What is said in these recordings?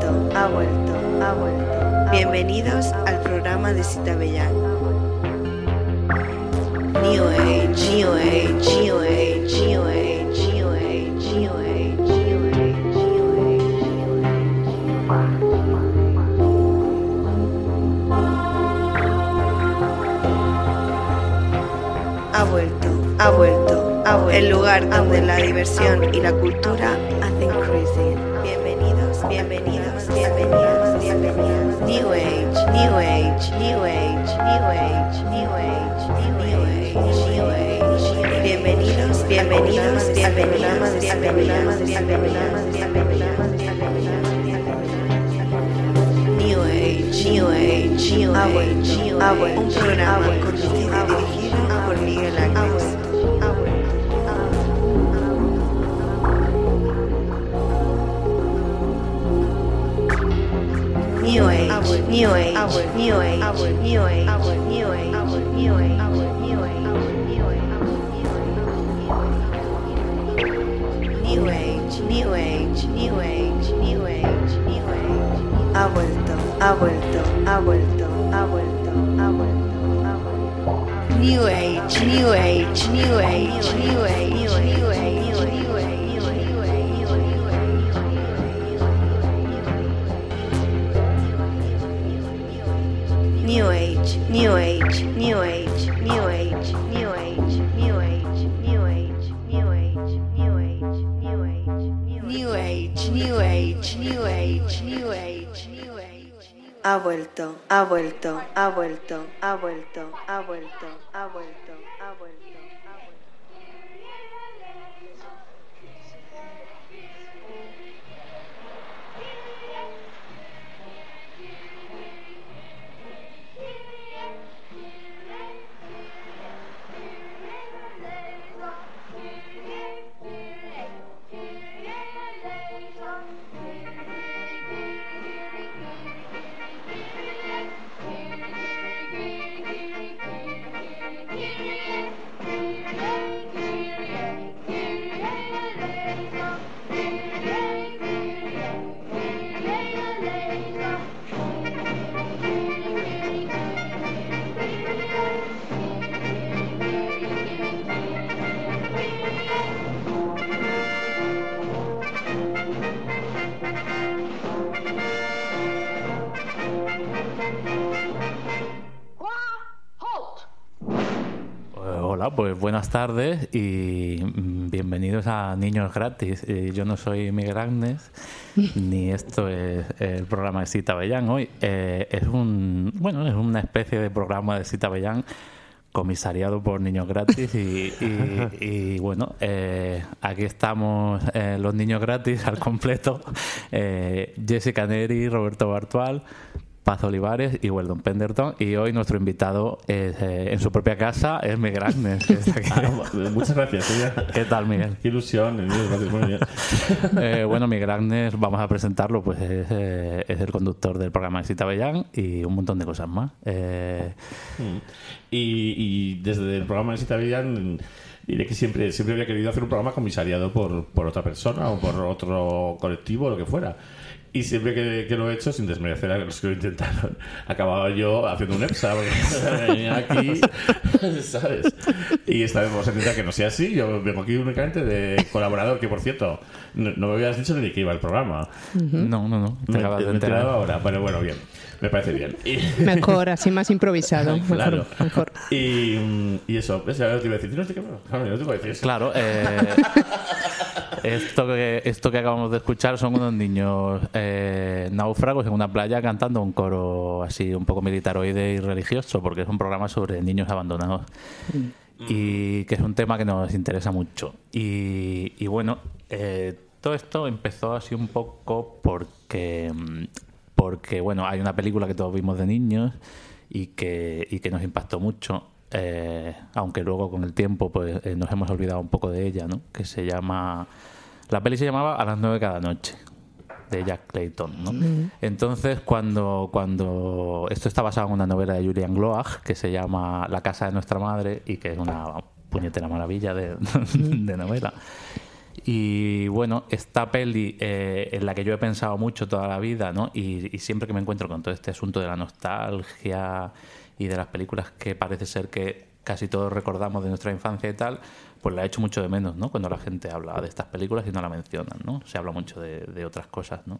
Vuelto, ha vuelto, ha vuelto. Bienvenidos al programa de Cita Bellán. New Age, New Age, New Age, New Age. Ha vuelto, ha vuelto, ha vuelto. El lugar donde la diversión y la cultura hacen crazy. Bienvenidos, bienvenidos, bienvenidos, bienvenidos. New Age, New Age, New Age, New Age, New Age, New Age, New Age. Bienvenidos, bienvenidos, bienvenidos, bienvenidos, bienvenidos, bienvenidos, New Age, New Age, New Age, New Age. Un programa dirigido por Miguel Ángel. new age, our new age, our new age, our new age, our new age, our new age, our new age, our new age, new age, new age, new age, new age, new age. Ha vuelto, ha vuelto, ha vuelto, ha vuelto, ha vuelto, ha vuelto. New age, new age, new age, new age, new age. New Age, New Age, New Age, New Age, New Age, New Age, New Age, New Age, New Age, New Age, New Age, New Age, New Age, New Age, New Age. Ha vuelto, ha vuelto, ha vuelto, ha vuelto, ha vuelto, ha vuelto, ha vuelto. Hola, pues buenas tardes y bienvenidos a Niños Gratis. Eh, yo no soy Miguel Agnes, ni esto es el programa de Cita Bellán hoy. Eh, es un, bueno, es una especie de programa de Cita Bellán comisariado por Niños Gratis y, y- y, bueno, eh, aquí estamos eh, los niños gratis al completo. Jessica Neri, Roberto Bartual, Paz Olivares y Weldon Penderton. Y hoy nuestro invitado es, eh, en su propia casa es Miguel Agnes. que está aquí. Ah, muchas gracias. Silvia. ¿Qué tal, Miguel? Qué ilusión. Miguel, gracias, muy bien. Eh, bueno, Miguel Agnes, vamos a presentarlo, pues es, eh, es el conductor del programa de Cita Bellán y un montón de cosas más. Eh, Y, y desde el programa de Cita Villan diré que siempre, siempre había querido hacer un programa comisariado por, por otra persona o por otro colectivo o lo que fuera. Y siempre que, que lo he hecho, sin desmerecer a los que lo intentaron, acababa yo haciendo un EPSA, venía aquí, ¿sabes? Y esta vez vamos a intentar que no sea así. Yo vengo aquí únicamente de colaborador, que por cierto, no, no me habías dicho ni de qué iba el programa. No, no, no. Te Me, acabas de me he enterado enterar. ahora, pero bueno, bien. Me parece bien. Y- Mejor, así más improvisado. Mejor, Claro. mejor. Y, y eso, ¿ves? Ahora te iba a decir, no te iba a decir eso. Claro, eh, esto, que, esto que acabamos de escuchar son unos niños eh, náufragos en una playa cantando un coro así un poco militaroide y religioso, porque es un programa sobre niños abandonados y que es un tema que nos interesa mucho. Y, y bueno, eh, todo esto empezó así un poco porque, mm, porque bueno, hay una película que todos vimos de niños y que, y que nos impactó mucho. eh, aunque luego con el tiempo pues eh, nos hemos olvidado un poco de ella, ¿no? Que se llama... La peli se llamaba A las nueve cada noche de Jack Clayton, ¿no? Entonces, cuando, cuando esto está basado en una novela de Julian Gloag que se llama La casa de nuestra madre y que es una puñetera maravilla de, de novela. Y bueno, esta peli eh, en la que yo he pensado mucho toda la vida, ¿no? Y, y siempre que me encuentro con todo este asunto de la nostalgia y de las películas que parece ser que casi todos recordamos de nuestra infancia y tal, pues la he hecho mucho de menos, ¿no? Cuando la gente habla de estas películas y no la mencionan, ¿no? Se habla mucho de, de otras cosas, ¿no?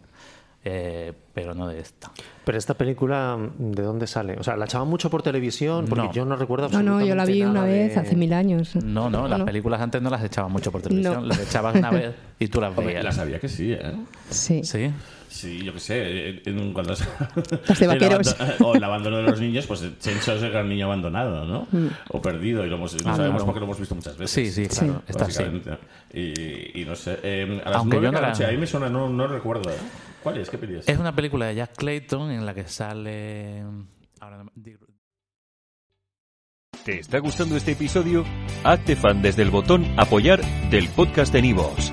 Eh, pero no de esta. Pero esta película, ¿de dónde sale? O sea, ¿la echaban mucho por televisión? Porque No. yo no recuerdo No, no, yo la vi absolutamente una vez de- hace mil años. No, no, las No. películas antes no las echaban mucho por televisión, No. las echabas una vez y tú las Hombre, veías. la sabía que sí, ¿eh? Sí. Sí. Sí, yo qué sé, en- en- cuando de vaqueros. Abandono- o el abandono de los niños, pues Chencho es el gran niño abandonado, ¿no? O perdido, y lo hemos, no Ah, sabemos porque lo hemos visto muchas veces. Sí, sí, claro, está así. Y, y no sé, eh, a las Aunque nueve yo no de la noche, ahí me suena, no, no recuerdo, ¿eh? ¿Cuál es? ¿Qué peli es? Una película de Jack Clayton en la que sale. Ahora no me- digo- ¿Te está gustando este episodio? Hazte fan desde el botón Apoyar del podcast de Nivos.